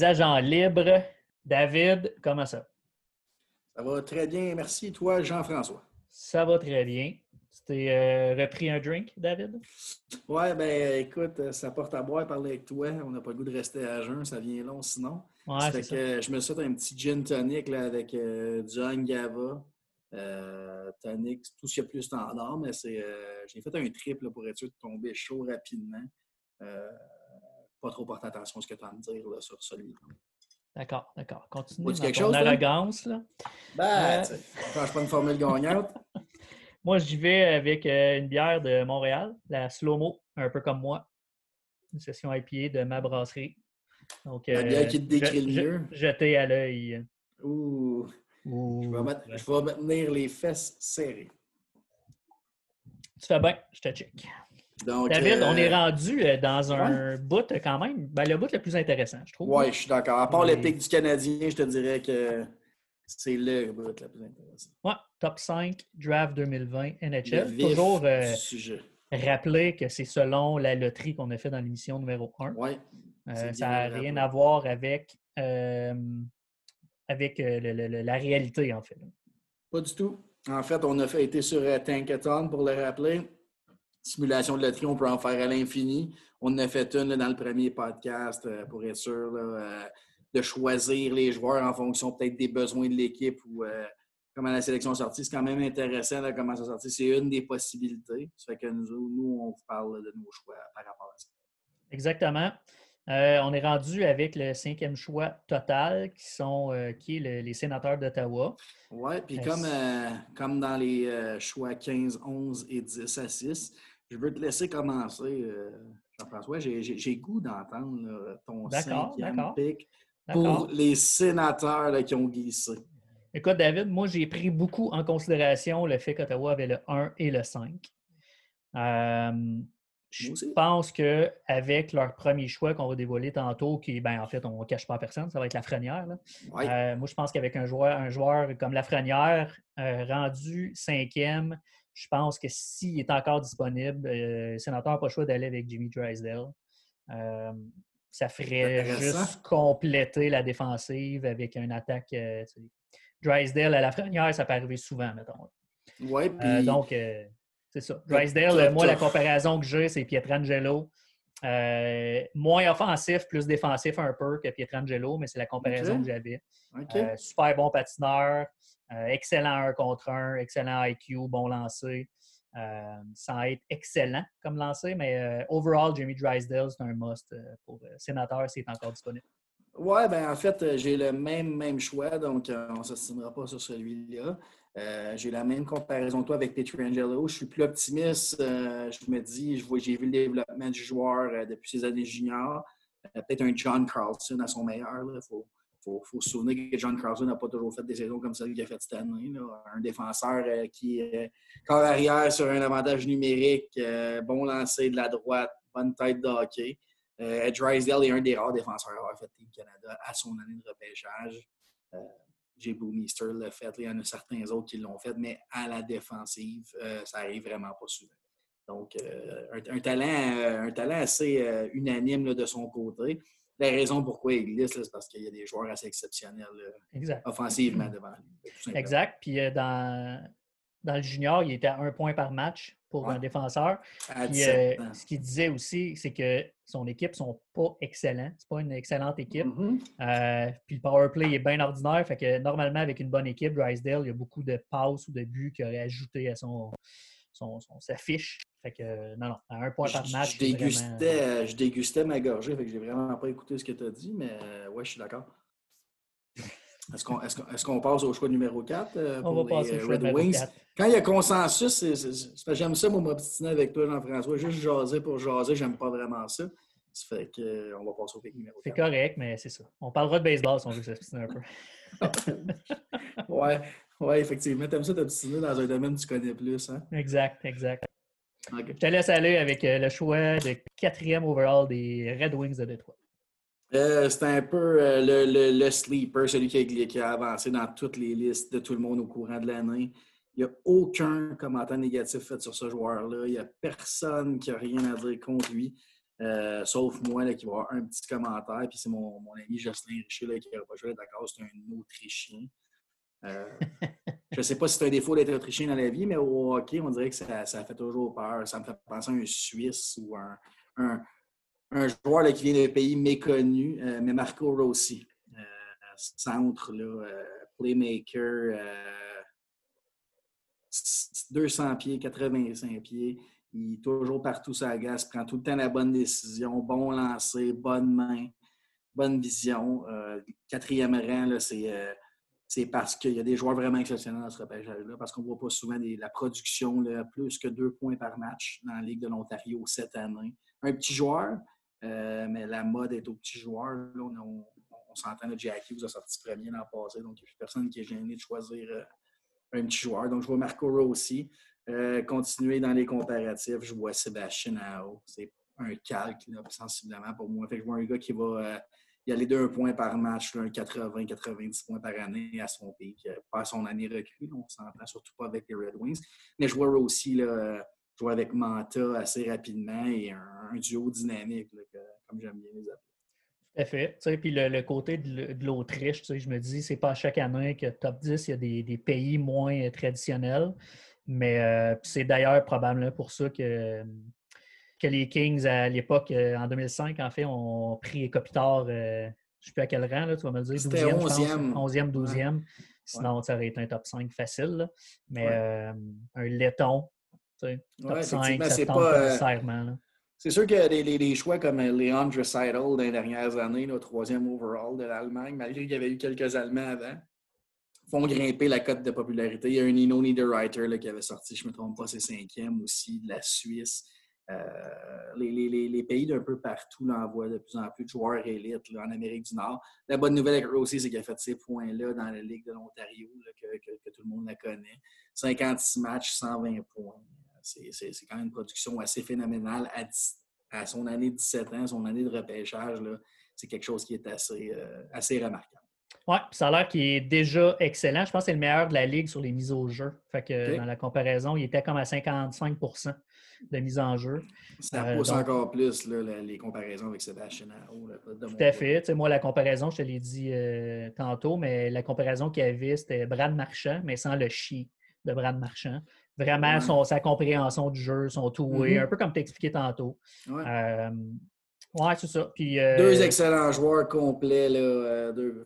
des agents libres. David, comment ça? Ça va très bien, merci. Toi, Jean-François? Ça va très bien. Tu t'es euh, repris un drink, David? Ouais, ben écoute, ça porte à boire parler avec toi. On n'a pas le goût de rester à jeun, ça vient long sinon. Ouais, fait c'est que ça. je me souhaite un petit gin tonic là, avec euh, du Angava, euh, tonic, tout ce qu'il y a plus standard, mais c'est euh, j'ai fait un trip là, pour être sûr de tomber chaud rapidement. Euh, pas trop porter attention à ce que tu as à me dire là, sur celui-là. D'accord, d'accord. Continue dans quelque ton chose, toi? arrogance. Là? Ben, Euh, tu change pas une formule gagnante. Moi, j'y vais avec euh, une bière de Montréal, la Slow-Mo, un peu comme moi. Une session IPA de ma brasserie. Donc, La euh, bière qui te décrit je- le je- mieux. Jetée à l'œil. Ouh, Ouh, je vais, mettre- je vais me tenir les fesses serrées. Tu fais bien, je te check. Donc, David, on euh, est rendu euh, dans un bout euh, quand même, ben, le bout le plus intéressant, je trouve. Oui, je suis d'accord. À part Mais- le pic du Canadien, je te dirais que c'est le bout le plus intéressant. Ouais, top 5, draft 2020 Le NHL. Toujours euh, rappeler que c'est selon la loterie qu'on a fait dans l'émission numéro 1. Oui. Euh, ça n'a rien à voir avec, euh, avec euh, le- le- le- la réalité, en fait. Pas du tout. En fait, on a fait, été sur euh, Tankathon pour le rappeler. Simulation de loterie, on peut en faire à l'infini. On en a fait une là, dans le premier podcast euh, pour être sûr là, euh, de choisir les joueurs en fonction peut-être des besoins de l'équipe ou euh, comment la sélection est sortie. C'est quand même intéressant là, comment ça sorti. C'est une des possibilités. Ça fait que nous, nous, on vous parle de nos choix par rapport à ça. Exactement. On est rendu avec le cinquième choix total, qui sont qui est le- les sénateurs d'Ottawa. Oui, puis comme, comme dans les choix 15, 11 et 10 à 6, je veux te laisser commencer, euh, Jean-François. J'ai- goût d'entendre ton cinquième D'accord. pour les sénateurs là, qui ont glissé. Écoute, David, moi, j'ai pris beaucoup en considération le fait qu'Ottawa avait le 1 et le 5. Euh, je aussi. pense qu'avec leur premier choix qu'on va dévoiler tantôt, qui, ben, en fait, on ne cache pas à personne, ça va être Lafrenière. là. Ouais. Euh, moi, je pense qu'avec un joueur, un joueur comme Lafrenière, euh, rendu cinquième, je pense que s'il est encore disponible, euh, le sénateur n'a pas le choix d'aller avec Jimmy Drysdale. Euh, ça ferait juste compléter la défensive avec une attaque. euh, tu sais. Drysdale à Lafrenière, ça peut arriver souvent, mettons. Ouais, Euh, puis donc, c'est ça. Drysdale, moi, la comparaison que j'ai, c'est Pietrangelo. Euh, moins offensif, plus défensif un peu que Pietrangelo, mais c'est la comparaison que j'avais. Euh, super bon patineur, excellent 1 contre 1, excellent IQ, bon lancer. Euh, sans être excellent comme lancer, mais euh, overall, Jimmy Drysdale, c'est un must euh, pour euh, sénateur s'il est encore disponible. Ouais, ben en fait, euh, j'ai le même, même choix, donc euh, on ne s'estimera pas sur celui-là. Euh, j'ai la même comparaison toi avec Pietrangelo. Je suis plus optimiste. euh, je me dis, j'ai vu le développement du joueur euh, depuis ses années juniors. Euh, Peut-être un John Carlson à son meilleur. Il faut, faut, faut se souvenir que John Carlson n'a pas toujours fait des saisons comme celle qu'il a fait cette année. Un défenseur euh, qui est corps arrière sur un avantage numérique, euh, bon lancer de la droite, bonne tête de hockey. Euh, Drysdale est un des rares défenseurs à avoir fait Team Canada à son année de repêchage. Euh, Jay Boomister l'a fait. Il y en a certains autres qui l'ont fait, mais à la défensive, euh, ça arrive vraiment pas souvent. Donc, euh, un, talent, euh, un talent assez euh, unanime de son côté. La raison pourquoi il glisse, c'est parce qu'il y a des joueurs assez exceptionnels là, Exact. offensivement devant lui. Exact. Puis euh, dans, dans le junior, il était à un point par match pour Ouais. un défenseur. À Puis, 17 euh, ce qu'il disait aussi, c'est que son équipe ne sont pas excellents. C'est pas une excellente équipe. Euh, puis le power play est bien ordinaire. Fait que normalement, avec une bonne équipe, Drysdale, il y a beaucoup de passes ou de buts qu'il aurait ajouté à son, son, son- sa fiche. Fait que non, non, à un point par match. Je, c'est dégustais, vraiment- euh, je dégustais ma gorgée, fait que j'ai vraiment pas écouté ce que tu as dit, mais euh, ouais, je suis d'accord. Est-ce qu'on qu'on- qu'on passe au choix numéro 4 On pour va les passer au euh, choix Red numéro Wings? 4. Quand il y a consensus, c'est- c'est- c'est j'aime ça, moi, m'obstiner avec toi, Jean-François. Juste jaser pour jaser, j'aime pas vraiment ça. Ça fait que, euh, on va passer au pic numéro C'est 4. correct, mais c'est ça. On parlera de baseball si on veut s'obstiner un peu. ouais, ouais, effectivement. T'aimes ça t'obstiner dans un domaine que tu connais plus, hein? Exact, exact. Je te laisse aller avec euh, le choix de quatrième overall des Red Wings de Détroit. Euh, c'est un peu euh, le, le- le sleeper, celui qui a, qui a avancé dans toutes les listes de tout le monde au courant de l'année. Il n'y a aucun commentaire négatif fait sur ce joueur-là. Il n'y a personne qui a rien à dire contre lui. Euh, sauf moi là, qui va avoir un petit commentaire. Puis c'est mon, mon, ami Jocelyn Richer là, qui n'a pas joué d'accord, c'est un Autrichien. Euh, je ne sais pas si c'est un défaut d'être Autrichien dans la vie, mais au hockey, on dirait que ça, ça fait toujours peur. Ça me fait penser à un Suisse ou un, un, joueur qui vient d'un pays méconnu, euh, mais Marco Rossi. Euh, centre, là, playmaker, 200 pieds, 85 pieds. Il est toujours partout sa gasse, prend tout le temps la bonne décision, bon lancer, bonne main, bonne vision. Quatrième rang, euh, c'est parce qu'il y a des joueurs vraiment exceptionnels dans ce repêchage-là, parce qu'on ne voit pas souvent la production, là, plus que deux points par match dans la Ligue de l'Ontario cette année. Un petit joueur, euh, mais la mode est au petit joueur. on, s'entend, le Jackie vous a sorti premier l'an passé, donc il n'y a plus personne qui est gêné de choisir un petit joueur. Donc, je vois Marco Rossi. Euh, continuer dans les comparatifs, je vois Sébastien Ao. C'est un calque, sensiblement pour moi. Fait je vois un gars qui va euh, y aller d'un point par match, un 80-90 points par année à son pic. Euh, pas son année recrue, on s'entend surtout pas avec les Red Wings. Mais je vois aussi là, jouer avec Manta assez rapidement et un, duo dynamique, comme j'aime bien les appeler. Tout à fait. puis le, côté de l'Autriche, je me dis, c'est pas chaque année que top 10, il y a des, des pays moins traditionnels. Mais euh, c'est d'ailleurs probablement pour ça que, que les Kings, à l'époque, euh, en 2005, en fait, ont pris Kopitar, euh, je ne sais plus à quel rang, là, tu vas me le dire. 12e, 11e. 11e, 12e. Sinon, ça aurait été un top 5 facile. Mais un laiton, top 5, ça pas nécessairement. C'est sûr que des, des, choix comme Leon Dreisaitl dans les dernières années, le troisième overall de l'Allemagne, malgré qu'il y avait eu quelques Allemands avant, font grimper la cote de popularité. Il y a un Nino Niederreiter qui avait sorti, je ne me trompe pas, c'est cinquième aussi, de la Suisse. Euh, les, pays d'un peu partout l'envoient de plus en plus de joueurs élites en Amérique du Nord. La bonne nouvelle avec Rossi, c'est qu'il a fait ces points-là dans la Ligue de l'Ontario, que, tout le monde la connaît. 56 matchs, 120 points. C'est quand même une production assez phénoménale à, son année de 17 ans, son année de repêchage. C'est quelque chose qui est assez, euh, assez remarquable. Oui, ça a l'air qu'il est déjà excellent. Je pense que c'est le meilleur de la ligue sur les mises au jeu. Fait que dans la comparaison, il était comme à 55% de mise en jeu. Ça euh, pousse encore plus les comparaisons avec Sébastien Tout à fait. moi, la comparaison, je te l'ai dit euh, tantôt, mais la comparaison qu'il y avait, c'était Brad Marchand, mais sans le chi de Brad Marchand. Vraiment, son, sa compréhension du jeu, son tout mm-hmm. un peu comme tu expliqué tantôt. Euh, oui, c'est ça. Puis, euh, Deux excellents joueurs complets. Là, euh,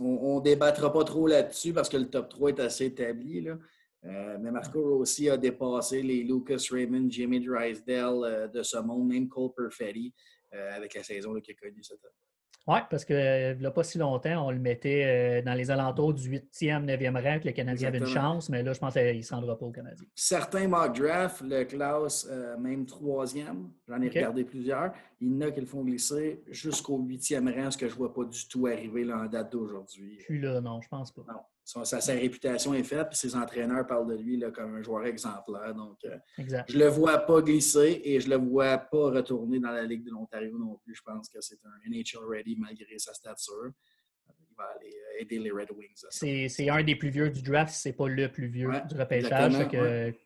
On ne débattra pas trop là-dessus parce que le top 3 est assez établi. Là. Euh, mais Marco Rossi a dépassé les Lucas Raymond, Jimmy Drysdale de ce monde, même Cole Perfetti, avec la saison qu'il a connue cette année. Oui, parce que euh, a pas si longtemps, on le mettait euh, dans les alentours du 8e, 9e rang, que le Canadien avait une chance, mais là, je pense qu'il ne se rendra pas au Canadien. Certains mock draft, le classe euh, même troisième, j'en ai regardé plusieurs, il y en a qui le font glisser jusqu'au 8e rang, ce que je ne vois pas du tout arriver là, en date d'aujourd'hui. Puis là, non, je pense pas. Non. Sa, réputation est faite, puis ses entraîneurs parlent de lui là, comme un joueur exemplaire. Donc, euh, je ne le vois pas glisser et je ne le vois pas retourner dans la Ligue de l'Ontario non plus. Je pense que c'est un NHL ready malgré sa stature. Il va aller euh, aider les Red Wings. C'est un des plus vieux du draft, c'est pas le plus vieux du repêchage.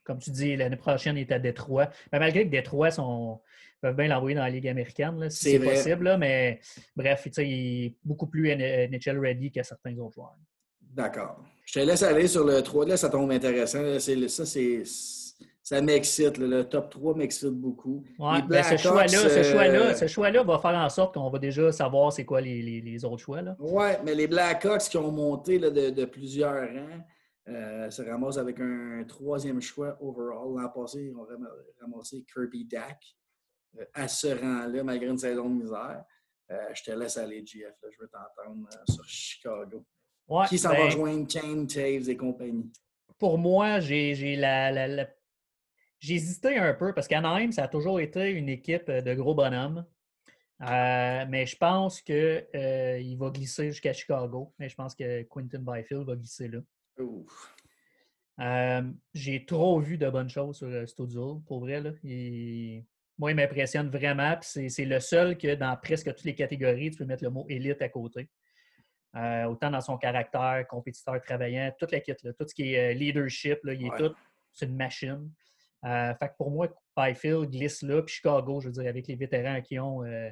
Comme tu dis, l'année prochaine, il est à Détroit. Mais malgré que Détroit sont, peuvent bien l'envoyer dans la Ligue américaine, si c'est possible. mais bref, il est beaucoup plus NHL ready que certains autres joueurs. D'accord. Je te laisse aller sur le 3. Là, ça tombe intéressant. ça, c'est. Ça m'excite. Le top 3 m'excite beaucoup. Ouais, ben, ce choix-là ce choix choix va faire en sorte qu'on va déjà savoir c'est quoi les, les, autres choix. Oui, mais les Blackhawks qui ont monté là, de, de, plusieurs rangs euh, se ramassent avec un troisième choix overall. L'an passé, ils ont ramassé Kirby Dack euh, à ce rang-là, malgré une saison de misère. Euh, je te laisse aller, GF. Je veux t'entendre sur Chicago qui s'en va ben rejoindre Kane, Taves et compagnie? Pour moi, j'ai la, hésité un peu parce qu'Anaheim, ça a toujours été une équipe de gros bonhommes. Euh, mais je pense qu'il euh, va glisser jusqu'à Chicago. Mais je pense que Quinton Byfield va glisser là. Euh, j'ai trop vu de bonnes choses sur Studio, pour vrai. Là. Moi, il m'impressionne vraiment. C'est le seul que dans presque toutes les catégories, tu peux mettre le mot élite à côté. Euh, autant dans son caractère, compétiteur travaillant, toute la kit, tout ce qui est euh, leadership, il est tout, c'est une machine. Euh, fait que pour moi, Byfield glisse là, puis Chicago, je veux dire, avec les vétérans qui ont, euh,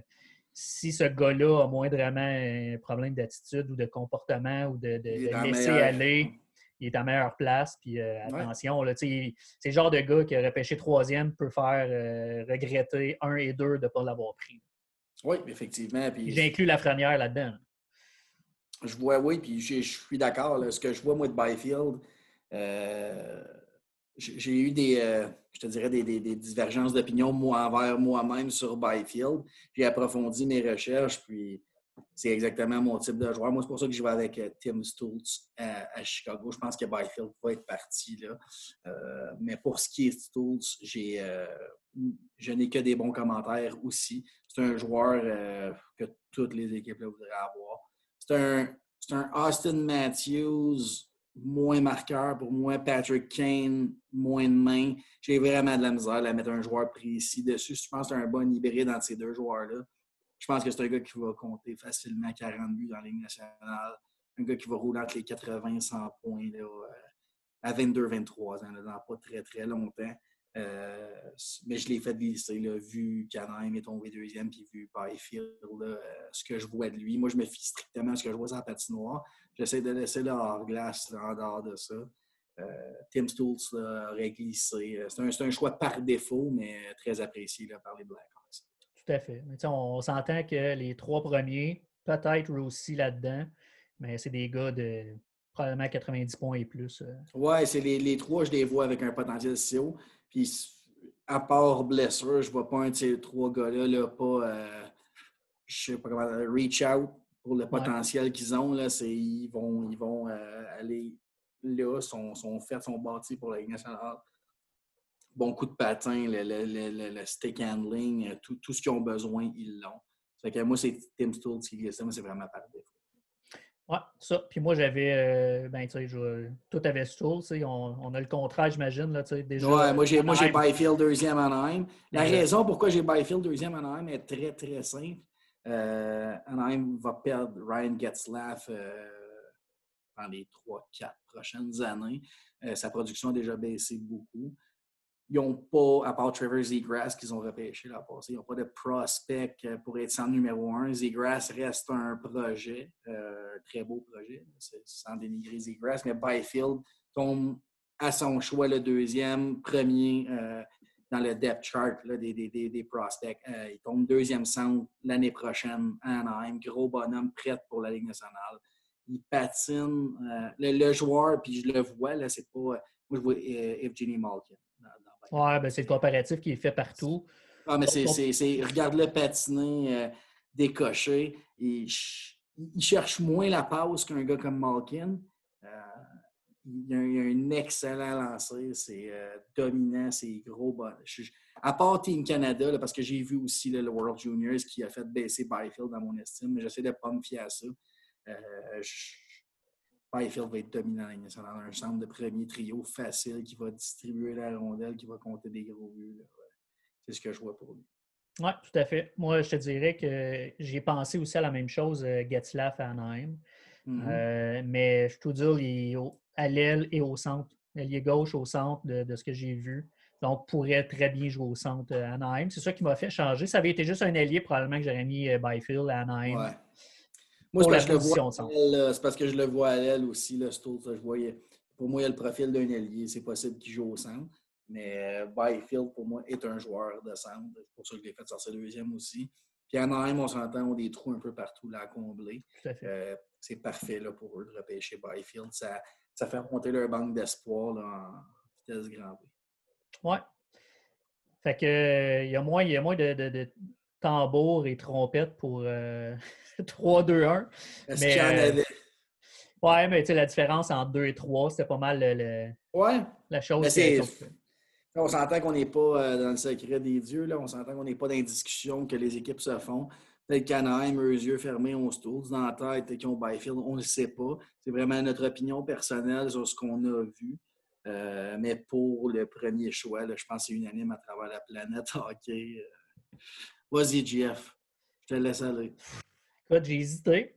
si ce gars-là a moindrement un problème d'attitude ou de comportement ou de, laisser aller, il est à meilleure place. Puis attention, c'est le genre de gars qui aurait pêché troisième peut faire regretter un et deux de ne pas l'avoir pris. Oui, effectivement. J'inclus la frenière là-dedans. Je vois, oui, puis je, suis d'accord. Ce que je vois, moi, de Byfield, j'ai eu des, euh, je te dirais, des, divergences d'opinion moi envers moi-même sur Byfield. J'ai approfondi mes recherches, puis c'est exactement mon type de joueur. Moi, c'est pour ça que je vais avec euh, Tim Stultz à, Chicago. Je pense que Byfield va être parti là. Euh, mais pour ce qui est Stultz, j'ai, je n'ai que des bons commentaires aussi. C'est un joueur que toutes les équipes voudraient avoir. C'est un, Austin Matthews moins marqueur, pour moi, Patrick Kane, moins de main. J'ai vraiment de la misère à mettre un joueur précis dessus. Je pense que c'est un bon hybride entre ces deux joueurs-là. Je pense que c'est un gars qui va compter facilement 40 buts dans la Ligue nationale. Un gars qui va rouler entre les 80 et 100 points euh, à 22-23 ans, dans pas très, très longtemps. Euh, mais je l'ai fait glisser, là, vu qu'Anaheim est tombé deuxième, puis vu Byfield, euh, ce que je vois de lui. Moi, je me fie strictement à ce que je vois sur la patinoire. J'essaie de laisser le hors-glace en dehors de ça. Euh, Tim Stoltz aurait glissé. C'est un, choix par défaut, mais très apprécié par les Blackhawks. Tout à fait. on, s'entend que les trois premiers, peut-être Rossi là-dedans, mais c'est des gars de probablement 90 points et plus. Oui, c'est les, les, trois, je les vois avec un potentiel si haut. Puis, à part blessure, je ne vois pas un de ces trois gars-là, là, pas, euh, je sais pas comment, reach out pour le potentiel qu'ils ont. Là, ils vont, ils vont euh, aller là, sont, sont faits, sont bâtis pour la Ligue nationale. Bon coup de patin, le, le, le, stick handling, euh, tout, tout ce qu'ils ont besoin, ils l'ont. que moi, c'est Tim Stoltz qui glisse, moi, c'est vraiment par défaut. Oui, ça. Puis moi, j'avais. Euh, ben, tu sais, tout avait Stool. On, on a le contrat, j'imagine. Là, déjà, ouais, moi, j'ai, moi, j'ai Byfield deuxième en Anaheim. La raison pourquoi j'ai Byfield deuxième en Anaheim est très, très simple. Euh, Anaheim va perdre Ryan Getzlaff euh, dans les 3-4 prochaines années. Euh, sa production a déjà baissé beaucoup ils n'ont pas, à part Trevor Zegras qu'ils ont repêché la passée, ils n'ont pas de prospect euh, pour être sans numéro un. Zegras reste un projet, euh, un très beau projet, sans dénigrer Zegras, mais Byfield tombe à son choix le deuxième, premier euh, dans le depth chart des, des, des, prospects. il tombe deuxième centre l'année prochaine à Anaheim, gros bonhomme, prêt pour la Ligue nationale. Il patine. Le, joueur, puis je le vois, là, c'est pas. moi, je vois Evgeny Malkin oui, ben c'est le comparatif qui est fait partout. Ah, mais c'est, regarde-le patiner, euh, décocher. Il, cherche moins la pause qu'un gars comme Malkin. Euh, il, a, un excellent lancer, c'est euh, dominant, c'est gros. à part Team Canada, parce que j'ai vu aussi le World Juniors qui a fait baisser Byfield dans mon estime, mais j'essaie de ne pas me fier à ça. Byfield va être dominant dans un centre de premier trio facile qui va distribuer la rondelle, qui va compter des gros buts. C'est ce que je vois pour lui. Oui, tout à fait. Moi, je te dirais que j'ai pensé aussi à la même chose, euh, Getzlaff à Anaheim. Mm-hmm. Euh, mais je te dire, il est à l'aile et au centre. est gauche au centre de, ce que j'ai vu. Donc, pourrait très bien jouer au centre à Anaheim. C'est ça qui m'a fait changer. Ça avait été juste un allié, probablement que j'aurais mis euh, Byfield à Anaheim. Moi, c'est parce, que je le vois à l'aile aussi, le Stoltz. Je voyais, pour moi, il y a le profil d'un allié. C'est possible qu'il joue au centre. Mais euh, Byfield, pour moi, est un joueur de centre. C'est pour ça que je l'ai fait sortir deuxième aussi. Puis en Anaheim, on s'entend, on a des trous un peu partout là, à combler. Euh, c'est parfait là, pour eux de repêcher Byfield. Ça, ça fait monter leur banque d'espoir en vitesse grand V. Ouais. Fait que euh, y a moins, y a moins de, de, de tambours et trompettes pour, 3-2-1. Est-ce qu'il y en euh, avait? Ouais, mais tu sais, la différence entre 2 et 3, c'était pas mal le, ouais. la chose. On s'entend qu'on n'est pas euh, dans le secret des dieux, là. on s'entend qu'on n'est pas dans les discussions que les équipes se font. Peut-être qu'Anaheim, eux yeux fermés, on se tourne dans la tête et qu'ils ont Byfield, on ne le sait pas. C'est vraiment notre opinion personnelle sur ce qu'on a vu. Euh, mais pour le premier choix, je pense que c'est unanime à travers la planète hockey. Vas-y, Jeff. Je te laisse aller. Écoute, j'ai hésité.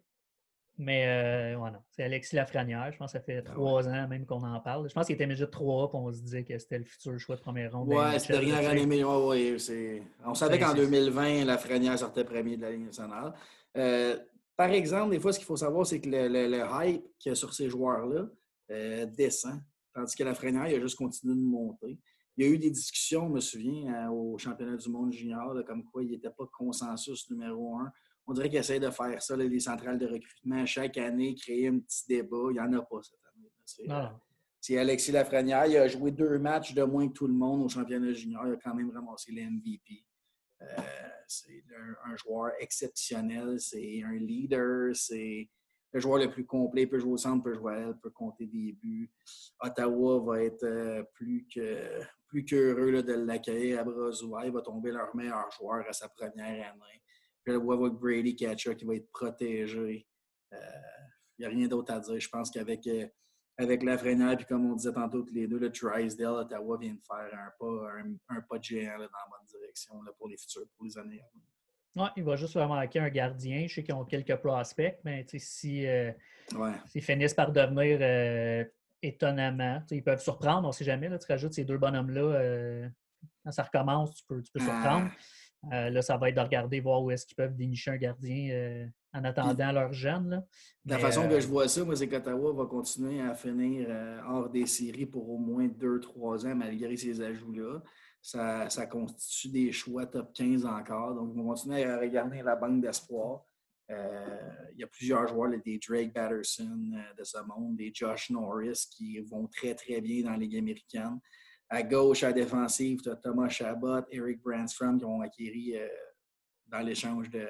Mais euh, c'est Alexis Lafrenière. Je pense que ça fait ah trois ans même qu'on en parle. Je pense qu'il était déjà 3 puis on se disait que c'était le futur choix de première ronde. Ouais, c'était rien à année. Ouais, on savait qu'en 2020, Lafrenière sortait premier de la Ligue nationale. Euh, par exemple, des fois, ce qu'il faut savoir, c'est que le, hype qu'il y a sur ces joueurs-là euh, descend, tandis que Lafrenière, il a juste continué de monter. Il y a eu des discussions, je me souviens, au championnat du monde junior, comme quoi il n'était pas consensus numéro un on dirait qu'ils essayent de faire ça, les centrales de recrutement, chaque année, créer un petit débat. Il n'y en a pas cette année. C'est Alexis Lafrenière. Il a joué deux matchs de moins que tout le monde au championnat junior. Il a quand même ramassé le MVP. Euh, c'est un, joueur exceptionnel. C'est un leader. C'est le joueur le plus complet. Il peut jouer au centre, peut jouer à l'aile, peut compter des buts. Ottawa va être euh, plus que plus qu'heureux de l'accueillir à bras ouverts. Il va tomber leur meilleur joueur à sa première année. Je le vois avec Brady Catcher qui va être protégé. Il euh, n'y a rien d'autre à dire. Je pense qu'avec euh, avec Lafrenière, puis comme on disait tantôt tous les deux, le Drysdale, Ottawa vient de faire un pas, un, pas de géant dans la bonne direction pour les futurs, pour les années à venir. Ouais, il va juste vraiment manquer un gardien. Je sais qu'ils ont quelques prospects, mais si, euh, s'ils finissent par devenir étonnamment, ils peuvent surprendre, on ne sait jamais. Là, tu rajoutes ces deux bonhommes-là, quand ça recommence, tu peux, tu peux ah. surprendre. Euh, là, ça va être de regarder, voir où est-ce qu'ils peuvent dénicher un gardien euh, en attendant leur jeune. La façon que euh, je vois ça, moi, c'est qu'Ottawa va continuer à finir hors des séries pour au moins 2-3 ans, malgré ces ajouts-là. Ça, constitue des choix top 15 encore. Donc, ils vont continuer à regarder la banque d'espoir. Il y a plusieurs joueurs, des Drake Batterson de ce monde, des Josh Norris qui vont très, très bien dans la Ligue américaine. À gauche, à défensive, tu as Thomas Chabot, Eric Brandstrom qui ont acquis euh, dans l'échange de,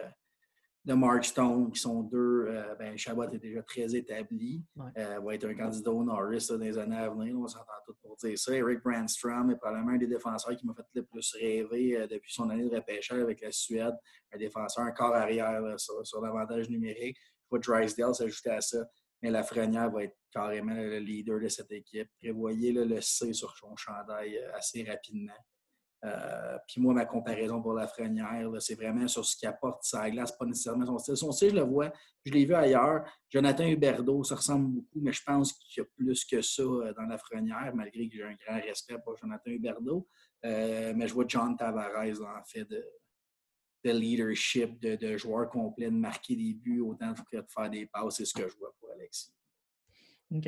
de Mark Stone, qui sont deux. Euh, ben, Chabot est déjà très établi. Euh, va être un candidat au Norris dans les années à venir. On s'entend tous pour dire ça. Eric Brandstrom est probablement un des défenseurs qui m'a fait le plus rêver depuis son année de repêchage avec la Suède. Un défenseur, un corps arrière sur, l'avantage numérique. Je vois Drysdale s'ajouter à ça mais Lafrenière va être carrément le leader de cette équipe. Prévoyez le C sur son chandail euh, assez rapidement. Euh, puis moi, ma comparaison pour Lafrenière, c'est vraiment sur ce qu'il apporte sa glace, pas nécessairement son style. Son style, je le vois, je l'ai vu ailleurs. Jonathan Huberdeau, ça ressemble beaucoup, mais je pense qu'il y a plus que ça euh, dans Lafrenière, malgré que j'ai un grand respect pour Jonathan Huberdeau. mais je vois John Tavares, en fait, de, de leadership, de, joueur complet, de marquer des buts autant de faire des passes. C'est ce que je vois pour Alexis. OK.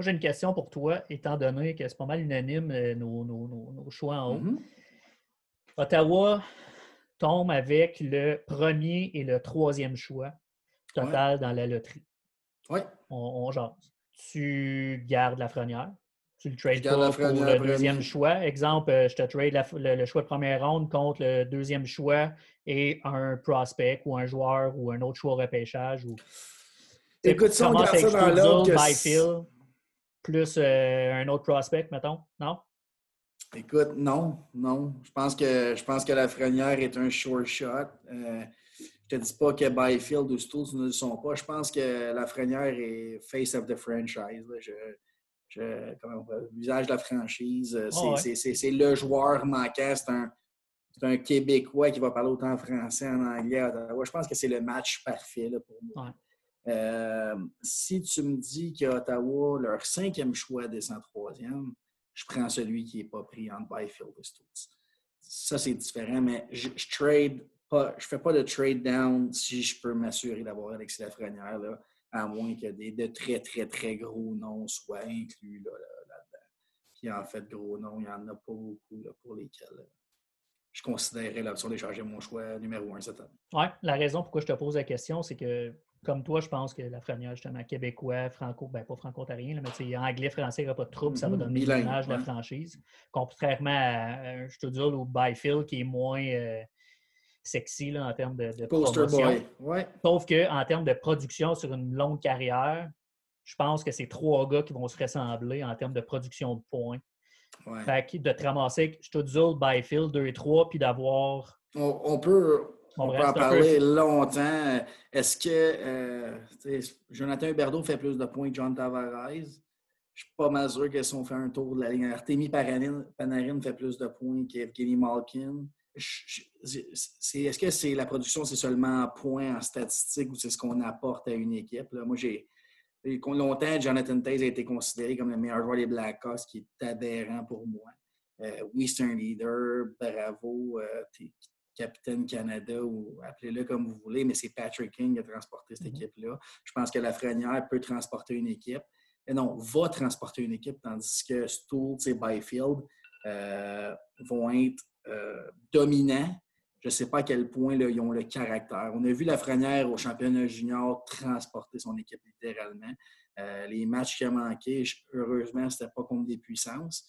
Moi, j'ai une question pour toi, étant donné que c'est pas mal unanime euh, nos, nos, nos, choix en haut. Mm-hmm. Ottawa tombe avec le premier et le troisième choix total dans la loterie. Oui. On, on jase. Tu gardes la frenière? Tu le trades pas pour le deuxième choix? Exemple, euh, je te trade le, choix de première ronde contre le deuxième choix et un prospect ou un joueur ou un autre choix au repêchage. Ou... Écoute, ça, on garde ça dans l'ordre plus euh, un autre prospect, mettons, non? Écoute, non, non. Je pense que je pense que la Frenière est un short shot. Euh, je te dis pas que Byfield ou Stools ne le sont pas. Je pense que la Frenière est face of the franchise. Je, je, comment visage de la franchise. Euh, ah c'est le joueur manquant. C'est un, un, Québécois qui va parler autant français, en anglais. Je pense que c'est le match parfait pour moi. Euh, si tu me dis qu'Ottawa, leur cinquième choix descend troisième, je prends celui qui n'est pas pris en Byfield et Ça, c'est différent, mais je, je trade pas, je fais pas de trade down si je peux m'assurer d'avoir Alexis Lafrenière. Là à moins que des de très, très, très gros noms soient inclus là-dedans. Puis en fait, gros noms, il n'y en a pas beaucoup pour lesquels euh, je considérerais l'option d'échanger mon choix numéro un cette année. Oui, la raison pourquoi je te pose la question, c'est que, comme toi, je pense que la Frenière, justement, québécois, franco, ben pas franco-ontarien, mais anglais, français, il n'y aura pas de trouble, ça va mm-hmm. donner l'image de la franchise. Contrairement à, je te dis, au Byfield, qui est moins. Euh, sexy là, en termes de, de promotion. Ouais. Sauf qu'en termes de production sur une longue carrière, je pense que c'est trois gars qui vont se ressembler en termes de production de points. Ouais. Fait que de te ramasser Stutzel, Byfield 2 et 3, puis d'avoir. On, peut, on peut en parler longtemps. Est-ce que euh, Jonathan Huberdeau fait plus de points que John Tavares? Je suis pas mal sûr que si on fait un tour de la ligne, Artemi Panarin fait plus de points qu'Evgeny Malkin. est-ce que c'est la production, c'est seulement un point en statistique ou c'est ce qu'on apporte à une équipe? Là? Moi, j'ai longtemps, Jonathan Taze a été considéré comme le meilleur joueur des Blackhawks, qui est aberrant pour moi. Euh, oui, c'est un leader, bravo, euh, capitaine Canada ou appelez-le comme vous voulez, mais c'est Patrick King qui a transporté cette mm-hmm. équipe-là. Je pense que Lafrenière peut transporter une équipe. Et non, va transporter une équipe, tandis que Stool et Byfield euh, vont être euh, dominants. Je ne sais pas à quel point ils ont le caractère. On a vu Lafrenière au championnat junior transporter son équipe littéralement. Euh, les matchs qui a manqué, heureusement, ce n'était pas contre des puissances.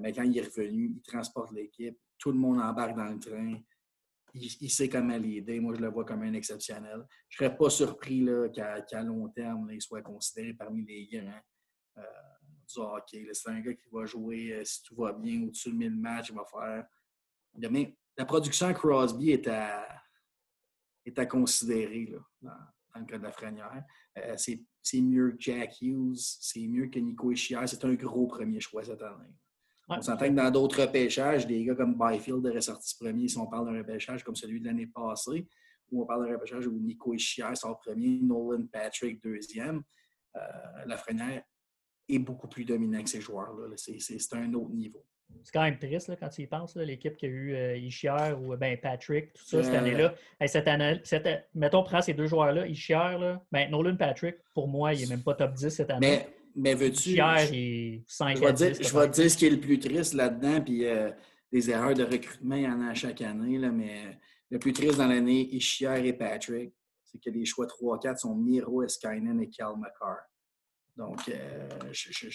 mais quand il est revenu, il transporte l'équipe. Tout le monde embarque dans le train il, sait comment l'aider. Moi, je le vois comme un exceptionnel. Je ne serais pas surpris qu'à long terme, il soit considéré parmi les grands euh, du hockey. C'est un gars qui va jouer, euh, si tout va bien, au-dessus de 1000 matchs, il va faire. la production Crosby est à, est à considérer dans, le cas de la Frenière. Euh, c'est mieux que Jack Hughes, c'est mieux que Nico Ischier. C'est un gros premier choix cette année. On s'entend que dans d'autres repêchages, des gars comme Byfield auraient sorti premier si on parle d'un repêchage comme celui de l'année passée, ou on parle d'un repêchage où Nico Ischier sort premier, Nolan Patrick deuxième. Euh, Lafrenière est beaucoup plus dominant que ces joueurs-là. C'est un autre niveau. C'est quand même triste quand tu y penses, l'équipe qui a eu euh, ou ben, Patrick, tout ça, cette euh. année-là. cette année, mettons, prend ces deux joueurs-là, Ischier, ben, Nolan Patrick, pour moi, il n'est même pas top 10 cette année. Mais veux-tu. je, vais te dire ce qui est le plus triste là-dedans, puis euh, des erreurs de recrutement, il y en a chaque année, là, mais le plus triste dans l'année, Ishier et Patrick, c'est que les choix 3-4 sont Miro, Eskainen et Cal McCarr. Donc, euh, je,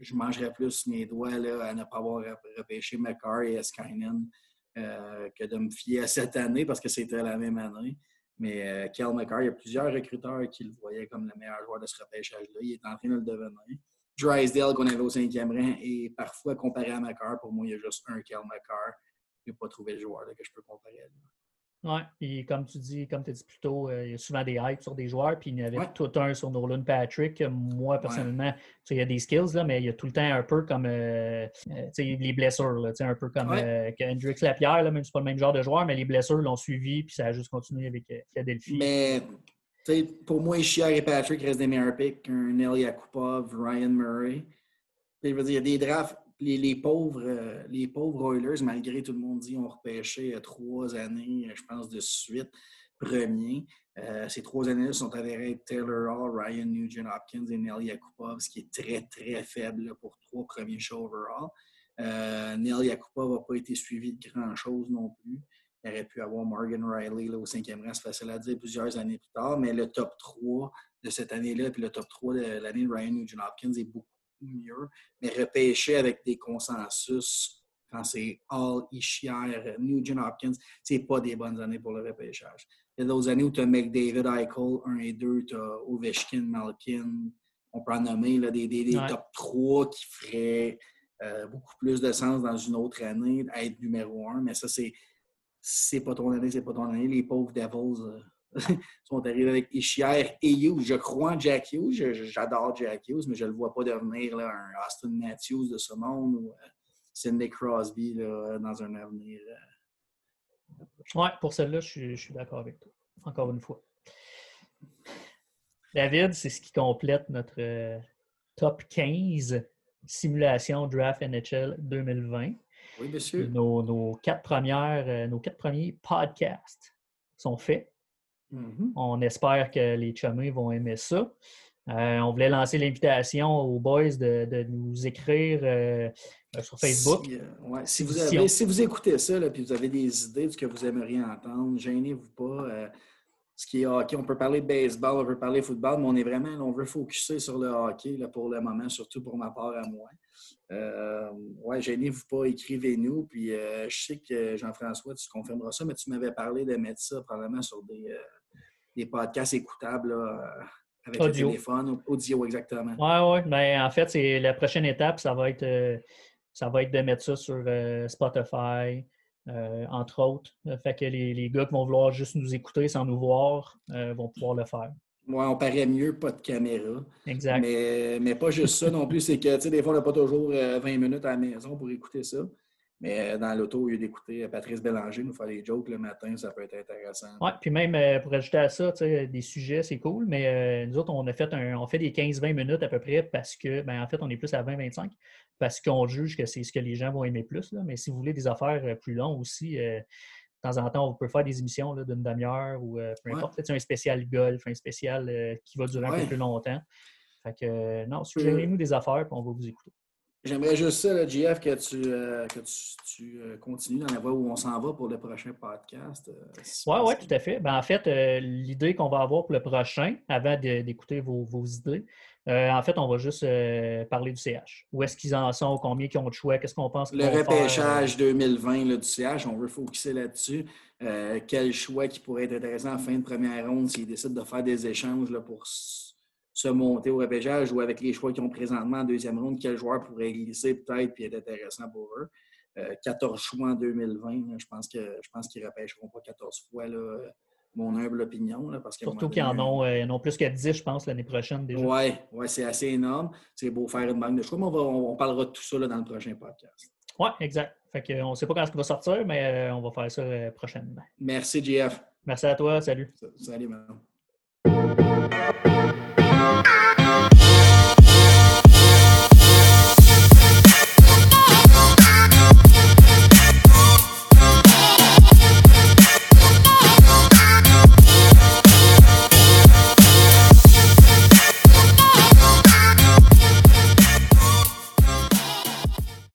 je, mangerais plus mes doigts là, à ne pas avoir repêché McCarr et Eskainen euh, que de me fier à cette année parce que c'était la même année. Mais euh, Kel McCarr, il y a plusieurs recruteurs qui le voyaient comme le meilleur joueur de ce repêchage-là. Il est en train de le devenir. Drysdale, qu'on avait au cinquième rang, et parfois comparé à McCarr, pour moi, il y a juste un Kel McCarr. Je n'ai pas trouvé le joueur que je peux comparer à lui. Oui, et comme tu dis, comme tu as dit plus tôt, euh, il y a souvent des hypes sur des joueurs, puis il y en avait tout un sur Nolan Patrick. Moi, personnellement, il y a des skills, là, mais il y a tout le temps un peu comme euh, euh, les blessures, là, un peu comme Hendrix Lapierre, là, même si ce pas le même genre de joueur, mais les blessures l'ont suivi, puis ça a juste continué avec Philadelphie. Mais pour moi, Ishier et Patrick restent des meilleurs picks qu'un Eli Yakupov, Ryan Murray. il y a des drafts les, pauvres, euh, les pauvres Oilers, malgré tout le monde dit, ont repêché euh, trois années, je pense, de suite premier. Euh, ces trois années-là sont avérées Taylor Hall, Ryan Nugent Hopkins et Nelly Yakupov, ce qui est très, très faible pour trois premiers choix overall. Nelly Yakupov n'a pas été suivi de grand-chose non plus. Il aurait pu avoir Morgan Riley là, au cinquième rang, c'est facile à dire, plusieurs années plus tard, mais le top 3 de cette année-là, puis le top 3 de l'année de Ryan Nugent Hopkins est beaucoup mieux, mais repêcher avec des consensus quand c'est All, Ishier, Nugent Hopkins, c'est pas des bonnes années pour le repêchage. Il y a d'autres années où tu as McDavid, Eichel, 1 et 2, tu as Ovechkin, Malkin, on peut en nommer là, des, des, top 3 qui feraient euh, beaucoup plus de sens dans une autre année, être numéro 1, mais ça, c'est c'est pas ton année, c'est pas ton année. Les pauvres Devils, euh, sont arrivés avec Ishier et Hughes. Je crois en Jack Hughes. J'adore Jack Hughes, mais je ne le vois pas devenir là, un Austin Matthews de ce monde ou euh, Sidney Crosby là, dans un avenir. Euh, oui, pour celle-là, je, suis d'accord avec toi. Encore une fois. David, c'est ce qui complète notre euh, top 15 simulation draft NHL 2020. Oui, monsieur. Nos, nos, quatre premières, nos quatre premiers podcasts sont faits. Mm-hmm. On espère que les chummies vont aimer ça. Euh, on voulait lancer l'invitation aux boys de, nous écrire euh, sur Facebook. Euh, si, vous écoutez ça et vous avez des idées de ce que vous aimeriez entendre, gênez-vous pas. ce qui est hockey, on peut parler baseball, on peut parler de football, mais on est vraiment, on veut focuser sur le hockey pour le moment, surtout pour ma part à moi. ouais, gênez-vous pas, écrivez-nous. Puis je sais que Jean-François, tu confirmeras ça, mais tu m'avais parlé de mettre ça probablement sur des des podcasts écoutables euh, avec le téléphone, audio exactement. Oui, oui. Ben, en fait, c'est la prochaine étape, ça va être, euh, ça va être de mettre ça sur euh, Spotify, entre autres. Fait que les, les, gars qui vont vouloir juste nous écouter sans nous voir vont pouvoir le faire. Oui, on paraît mieux, pas de caméra. Exact. Mais, mais pas juste ça non plus, c'est que des fois, on n'a pas toujours 20 minutes à la maison pour écouter ça. Mais dans l'auto, au lieu d'écouter Patrice Bélanger nous faire des jokes le matin, ça peut être intéressant. Oui, puis même euh, pour ajouter à ça, des sujets, c'est cool, mais euh, nous autres, on a fait un, on fait des 15-20 minutes à peu près parce que, ben, en fait, on est plus à 20-25 parce qu'on juge que c'est ce que les gens vont aimer plus. Mais si vous voulez des affaires euh, plus longues aussi, de temps en temps, on peut faire des émissions d'une demi-heure ou peu importe. Peut-être un spécial golf, un spécial qui va durer un peu plus longtemps. Fait que, non, suggérez-nous des affaires, puis on va vous écouter. J'aimerais juste ça, JF, que tu, euh, que tu, euh, continues dans la voie où on s'en va pour le prochain podcast. oui, euh, oui, tout à fait. Ben, en fait, l'idée qu'on va avoir pour le prochain, avant d'écouter vos, idées, en fait, on va juste parler du CH. Où est-ce qu'ils en sont, combien ils ont de choix, qu'est-ce qu'on pense Le repêchage 2020 du CH, on veut focuser là-dessus. quel choix qui pourrait être intéressant en fin de première ronde s'ils décident de faire des échanges là, pour se monter au repêchage ou avec les choix qu'ils ont présentement en deuxième ronde, quel joueur pourrait glisser peut-être et être intéressant pour eux. 14 euh, choix en 2020, je pense que je pense qu'ils ne repêcheront pas 14 fois mon humble opinion. parce Surtout qu'ils en, euh, en, ont plus que 10, je pense, l'année prochaine déjà. Oui, ouais, c'est assez énorme. C'est beau faire une banque de choix, mais on, parlera de tout ça dans le prochain podcast. Oui, exact. Fait on ne sait pas quand ce va sortir, mais euh, on va faire ça prochainement. Merci, JF. Merci à toi. Salut. Salut, madame.